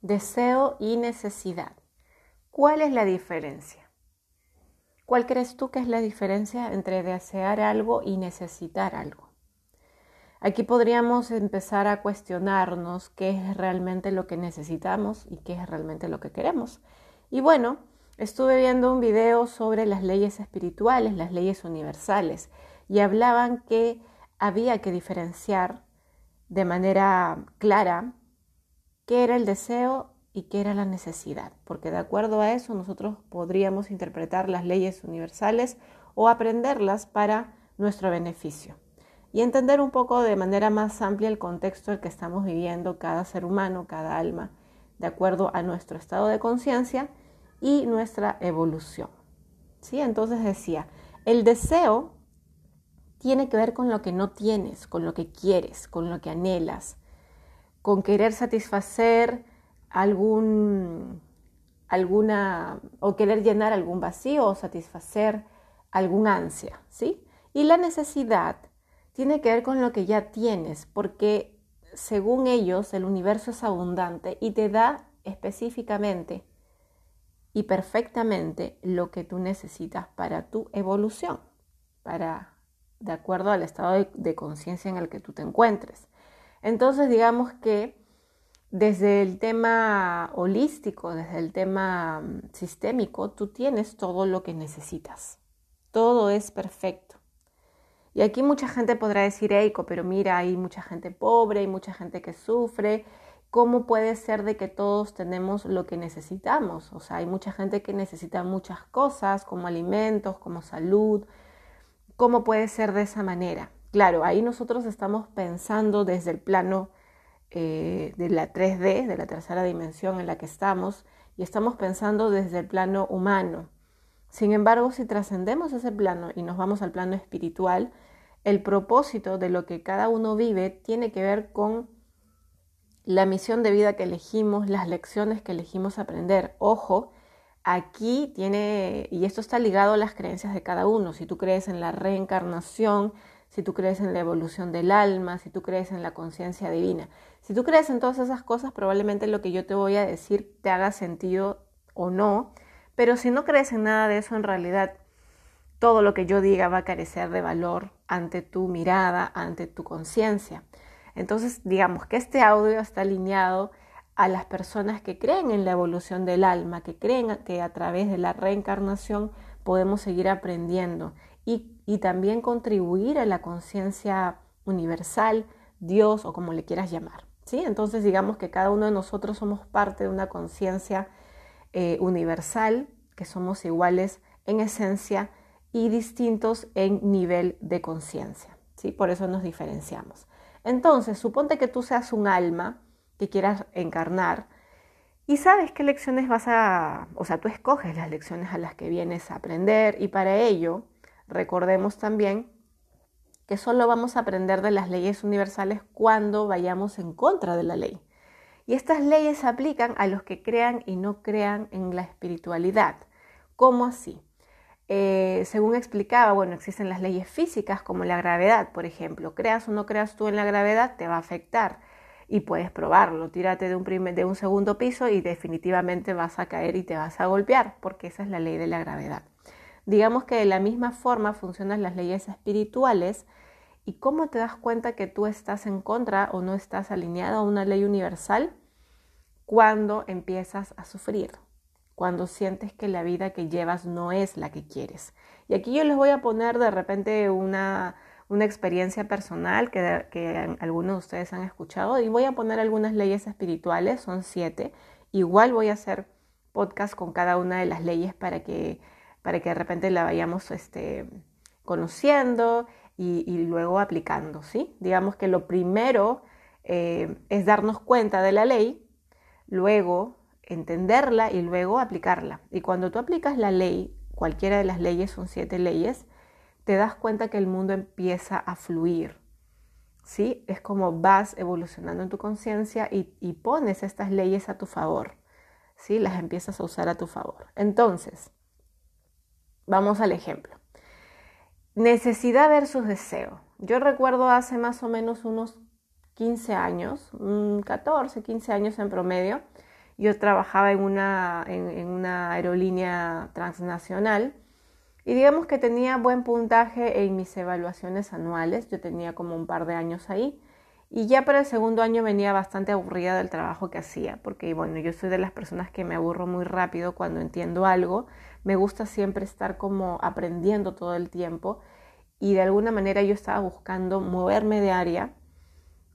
deseo y necesidad. ¿Cuál es la diferencia? ¿Cuál crees tú que es la diferencia entre desear algo y necesitar algo? Aquí podríamos empezar a cuestionarnos qué es realmente lo que necesitamos y qué es realmente lo que queremos. Y bueno, estuve viendo un video sobre las leyes espirituales, las leyes universales, y hablaban que había que diferenciar de manera clara qué era el deseo y qué era la necesidad, porque de acuerdo a eso nosotros podríamos interpretar las leyes universales o aprenderlas para nuestro beneficio y entender un poco de manera más amplia el contexto en el que estamos viviendo cada ser humano, cada alma, de acuerdo a nuestro estado de conciencia y nuestra evolución. ¿Sí? Entonces decía, el deseo tiene que ver con lo que no tienes, con lo que quieres, con lo que anhelas, con querer satisfacer algún, alguna, o querer llenar algún vacío o satisfacer algún ansia, ¿sí? Y la necesidad tiene que ver con lo que ya tienes, porque según ellos el universo es abundante y te da específicamente y perfectamente lo que tú necesitas para tu evolución, para de acuerdo al estado de conciencia en el que tú te encuentres. Entonces, digamos que desde el tema holístico, desde el tema mm, sistémico, tú tienes todo lo que necesitas. Todo es perfecto. Y aquí mucha gente podrá decir, Eiko, pero mira, hay mucha gente pobre, hay mucha gente que sufre. ¿Cómo puede ser de que todos tenemos lo que necesitamos? O sea, hay mucha gente que necesita muchas cosas, como alimentos, como salud. ¿Cómo puede ser de esa manera? Claro, ahí nosotros estamos pensando desde el plano eh, de la 3D, de la tercera dimensión en la que estamos, y estamos pensando desde el plano humano. Sin embargo, si trascendemos ese plano y nos vamos al plano espiritual, el propósito de lo que cada uno vive tiene que ver con la misión de vida que elegimos, las lecciones que elegimos aprender. Ojo, aquí tiene, y esto está ligado a las creencias de cada uno. Si tú crees en la reencarnación, si tú crees en la evolución del alma, si tú crees en la conciencia divina. Si tú crees en todas esas cosas, probablemente lo que yo te voy a decir te haga sentido o no, pero si no crees en nada de eso, en realidad todo lo que yo diga va a carecer de valor ante tu mirada, ante tu conciencia. Entonces, digamos que este audio está alineado a las personas que creen en la evolución del alma, que creen que a través de la reencarnación podemos seguir aprendiendo y, también contribuir a la conciencia universal, Dios o como le quieras llamar. ¿sí? Entonces digamos que cada uno de nosotros somos parte de una conciencia eh, universal, que somos iguales en esencia y distintos en nivel de conciencia. ¿sí? Por eso nos diferenciamos. Entonces, suponte que tú seas un alma que quieras encarnar y sabes qué lecciones vas a, o sea, tú escoges las lecciones a las que vienes a aprender y para ello Recordemos también que solo vamos a aprender de las leyes universales cuando vayamos en contra de la ley. Y estas leyes se aplican a los que crean y no crean en la espiritualidad. ¿Cómo así? Eh, según explicaba, bueno, existen las leyes físicas como la gravedad, por ejemplo. Creas o no creas tú en la gravedad, te va a afectar y puedes probarlo. Tírate de un, de un segundo piso y definitivamente vas a caer y te vas a golpear, porque esa es la ley de la gravedad. Digamos que de la misma forma funcionan las leyes espirituales y cómo te das cuenta que tú estás en contra o no estás alineado a una ley universal cuando empiezas a sufrir, cuando sientes que la vida que llevas no es la que quieres. Y aquí yo les voy a poner de repente una, una experiencia personal que, que algunos de ustedes han escuchado y voy a poner algunas leyes espirituales, son siete. Igual voy a hacer podcast con cada una de las leyes para que para que de repente la vayamos este, conociendo y, luego aplicando, ¿sí? Digamos que lo primero eh, es darnos cuenta de la ley, luego entenderla y luego aplicarla. Y cuando tú aplicas la ley, cualquiera de las leyes, son siete leyes, te das cuenta que el mundo empieza a fluir. ¿Sí? Es como vas evolucionando en tu conciencia y, y, pones estas leyes a tu favor. ¿Sí? Las empiezas a usar a tu favor. Entonces, Vamos al ejemplo. Necesidad versus deseo. Yo recuerdo hace más o menos unos 15 años, 14, 15 años en promedio, Yo trabajaba en una, en una aerolínea transnacional y digamos que tenía buen puntaje en mis evaluaciones anuales. Yo tenía como un par de años ahí. Y ya para el segundo año venía bastante aburrida del trabajo que hacía, porque bueno, yo soy de las personas que me aburro muy rápido cuando entiendo algo. Me gusta siempre estar como aprendiendo todo el tiempo y de alguna manera yo estaba buscando moverme de área.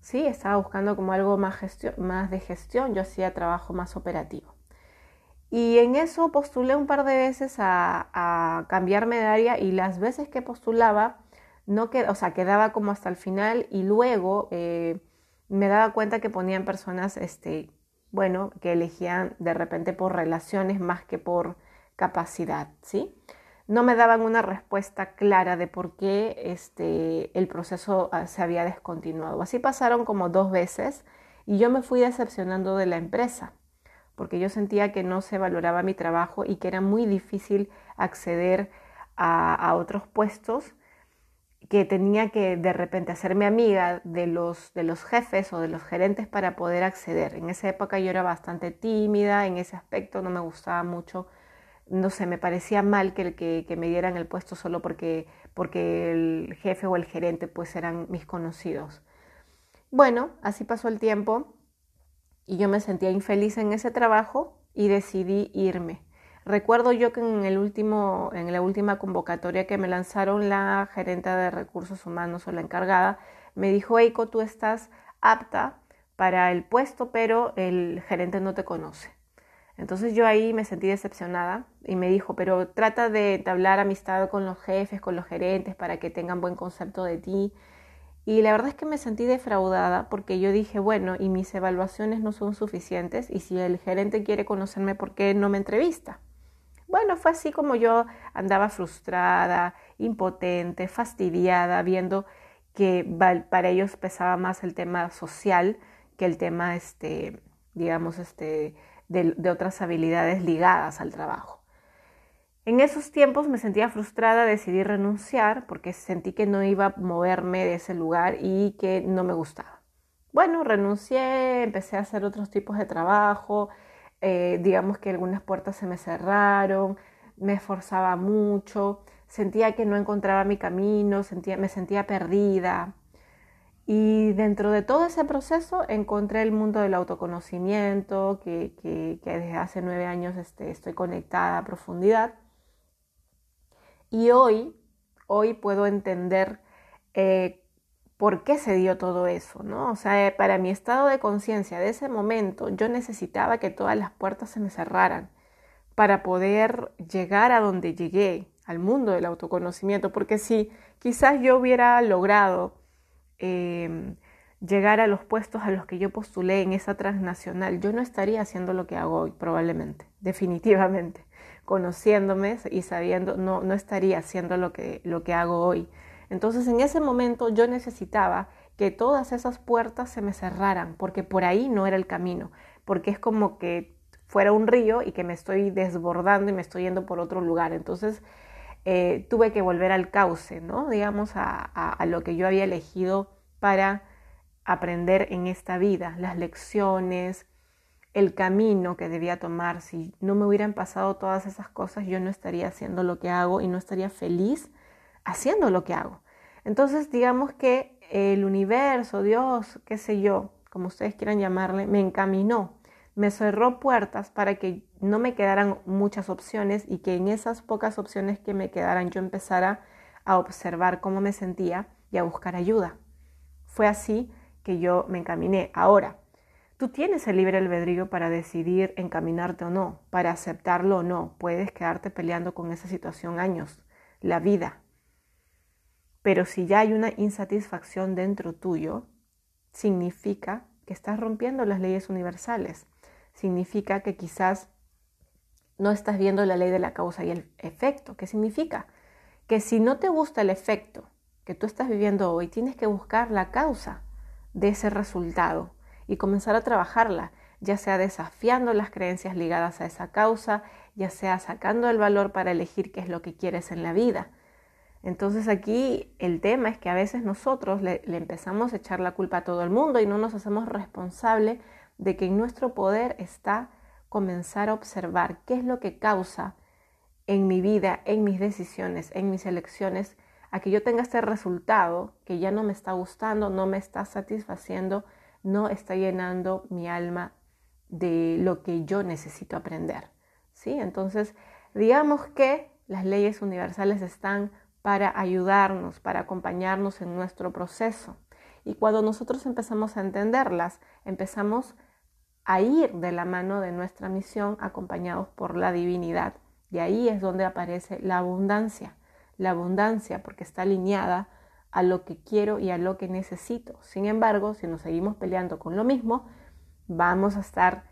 Sí, estaba buscando como algo más, más de gestión, yo hacía trabajo más operativo. Y en eso postulé un par de veces a, cambiarme de área y las veces que postulaba, no o sea, quedaba como hasta el final y luego eh, me daba cuenta que ponían personas, este, bueno, que elegían de repente por relaciones más que por capacidad, ¿sí? No me daban una respuesta clara de por qué este, el proceso ah, se había descontinuado. Así pasaron como dos veces y yo me fui decepcionando de la empresa porque yo sentía que no se valoraba mi trabajo y que era muy difícil acceder a, otros puestos, que tenía que de repente hacerme amiga de los, de los jefes o de los gerentes para poder acceder. En esa época yo era bastante tímida, en ese aspecto no me gustaba mucho, no sé, me parecía mal que, que, que me dieran el puesto solo porque, porque el jefe o el gerente pues eran mis conocidos. Bueno, así pasó el tiempo y yo me sentía infeliz en ese trabajo y decidí irme. Recuerdo yo que en, el último, en la última convocatoria que me lanzaron la gerente de recursos humanos o la encargada, me dijo, Eiko, tú estás apta para el puesto, pero el gerente no te conoce. Entonces yo ahí me sentí decepcionada y me dijo, pero trata de entablar amistad con los jefes, con los gerentes, para que tengan buen concepto de ti y la verdad es que me sentí defraudada porque yo dije, bueno, y mis evaluaciones no son suficientes y si el gerente quiere conocerme, ¿por qué no me entrevista? Bueno, fue así como yo andaba frustrada, impotente, fastidiada, viendo que para ellos pesaba más el tema social que el tema, este, digamos, este, de otras habilidades ligadas al trabajo. En esos tiempos me sentía frustrada, decidí renunciar porque sentí que no iba a moverme de ese lugar y que no me gustaba. Bueno, renuncié, empecé a hacer otros tipos de trabajo, eh, digamos que algunas puertas se me cerraron, me esforzaba mucho, sentía que no encontraba mi camino, sentía, me sentía perdida. Y dentro de todo ese proceso encontré el mundo del autoconocimiento, que, desde hace nueve años este, estoy conectada a profundidad. Y hoy, hoy puedo entender eh, por qué se dio todo eso, ¿no? O sea, para mi estado de conciencia de ese momento, yo necesitaba que todas las puertas se me cerraran para poder llegar a donde llegué, al mundo del autoconocimiento, porque si quizás yo hubiera logrado em, llegar a los puestos a los que yo postulé en esa transnacional, yo no estaría haciendo lo que hago hoy, probablemente, definitivamente conociéndome y sabiendo, no, no estaría haciendo lo que, lo que hago hoy. Entonces en ese momento yo necesitaba que todas esas puertas se me cerraran, porque por ahí no era el camino, porque es como que fuera un río y que me estoy desbordando y me estoy yendo por otro lugar. Entonces eh, tuve que volver al cauce, ¿no? Digamos, a, a lo que yo había elegido para aprender en esta vida, las lecciones, el camino que debía tomar. Si no me hubieran pasado todas esas cosas, yo no estaría haciendo lo que hago y no estaría feliz haciendo lo que hago. Entonces, digamos que el universo, Dios, qué sé yo, como ustedes quieran llamarle, me encaminó, me cerró puertas para que no me quedaran muchas opciones y que en esas pocas opciones que me quedaran yo empezara a observar cómo me sentía y a buscar ayuda. Fue así que yo me encaminé. Ahora, Tú tienes el libre albedrío para decidir encaminarte o no, para aceptarlo o no. Puedes quedarte peleando con esa situación años, la vida. Pero si ya hay una insatisfacción dentro tuyo, significa que estás rompiendo las leyes universales. Significa que quizás no estás viendo la ley de la causa y el efecto. ¿Qué significa? Que si no te gusta el efecto que tú estás viviendo hoy, tienes que buscar la causa de ese resultado y comenzar a trabajarla, ya sea desafiando las creencias ligadas a esa causa, ya sea sacando el valor para elegir qué es lo que quieres en la vida. Entonces aquí el tema es que a veces nosotros le, empezamos a echar la culpa a todo el mundo y no nos hacemos responsable de que en nuestro poder está comenzar a observar qué es lo que causa en mi vida, en mis decisiones, en mis elecciones, a que yo tenga este resultado que ya no me está gustando, no me está satisfaciendo, no está llenando mi alma de lo que yo necesito aprender. ¿sí? Entonces, digamos que las leyes universales están para ayudarnos, para acompañarnos en nuestro proceso. Y cuando nosotros empezamos a entenderlas, empezamos a ir de la mano de nuestra misión acompañados por la divinidad. Y ahí es donde aparece la abundancia. La abundancia porque está alineada a lo que quiero y a lo que necesito. Sin embargo, si nos seguimos peleando con lo mismo, vamos a estar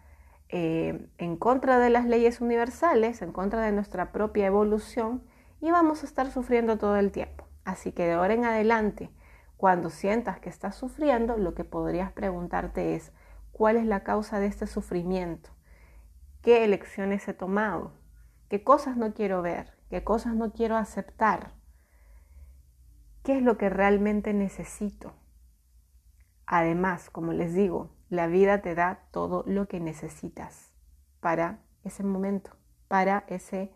eh, en contra de las leyes universales, en contra de nuestra propia evolución y vamos a estar sufriendo todo el tiempo. Así que de ahora en adelante, cuando sientas que estás sufriendo, lo que podrías preguntarte es, ¿cuál es la causa de este sufrimiento? ¿Qué elecciones he tomado? ¿Qué cosas no quiero ver? ¿Qué cosas no quiero aceptar? ¿Qué es lo que realmente necesito? Además, como les digo, la vida te da todo lo que necesitas para ese momento, para ese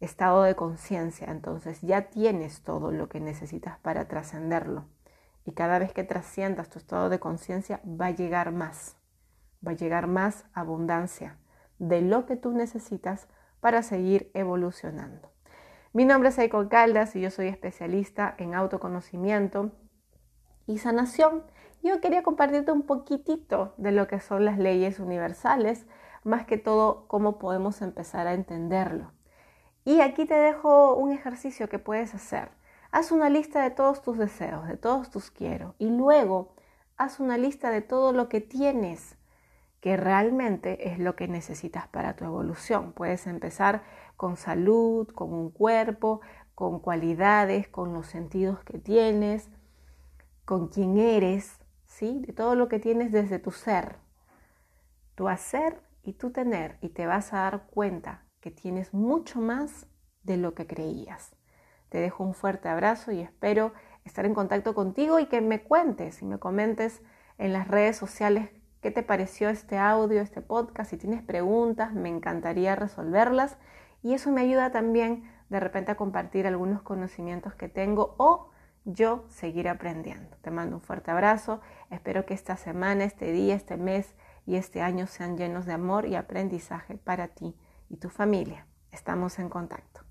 estado de conciencia. Entonces ya tienes todo lo que necesitas para trascenderlo. Y cada vez que trasciendas tu estado de conciencia va a llegar más. Va a llegar más abundancia de lo que tú necesitas para seguir evolucionando. Mi nombre es Eiko Caldas y yo soy especialista en autoconocimiento y sanación. Yo quería compartirte un poquitito de lo que son las leyes universales, más que todo cómo podemos empezar a entenderlo. Y aquí te dejo un ejercicio que puedes hacer. Haz una lista de todos tus deseos, de todos tus quiero, y luego haz una lista de todo lo que tienes que realmente es lo que necesitas para tu evolución. Puedes empezar con salud, con un cuerpo, con cualidades, con los sentidos que tienes, con quién eres, ¿sí? De todo lo que tienes desde tu ser, tu hacer y tu tener, y te vas a dar cuenta que tienes mucho más de lo que creías. Te dejo un fuerte abrazo y espero estar en contacto contigo y que me cuentes y me comentes en las redes sociales qué te pareció este audio, este podcast. Si tienes preguntas, me encantaría resolverlas y eso me ayuda también de repente a compartir algunos conocimientos que tengo o yo seguir aprendiendo. Te mando un fuerte abrazo. Espero que esta semana, este día, este mes y este año sean llenos de amor y aprendizaje para ti y tu familia. Estamos en contacto.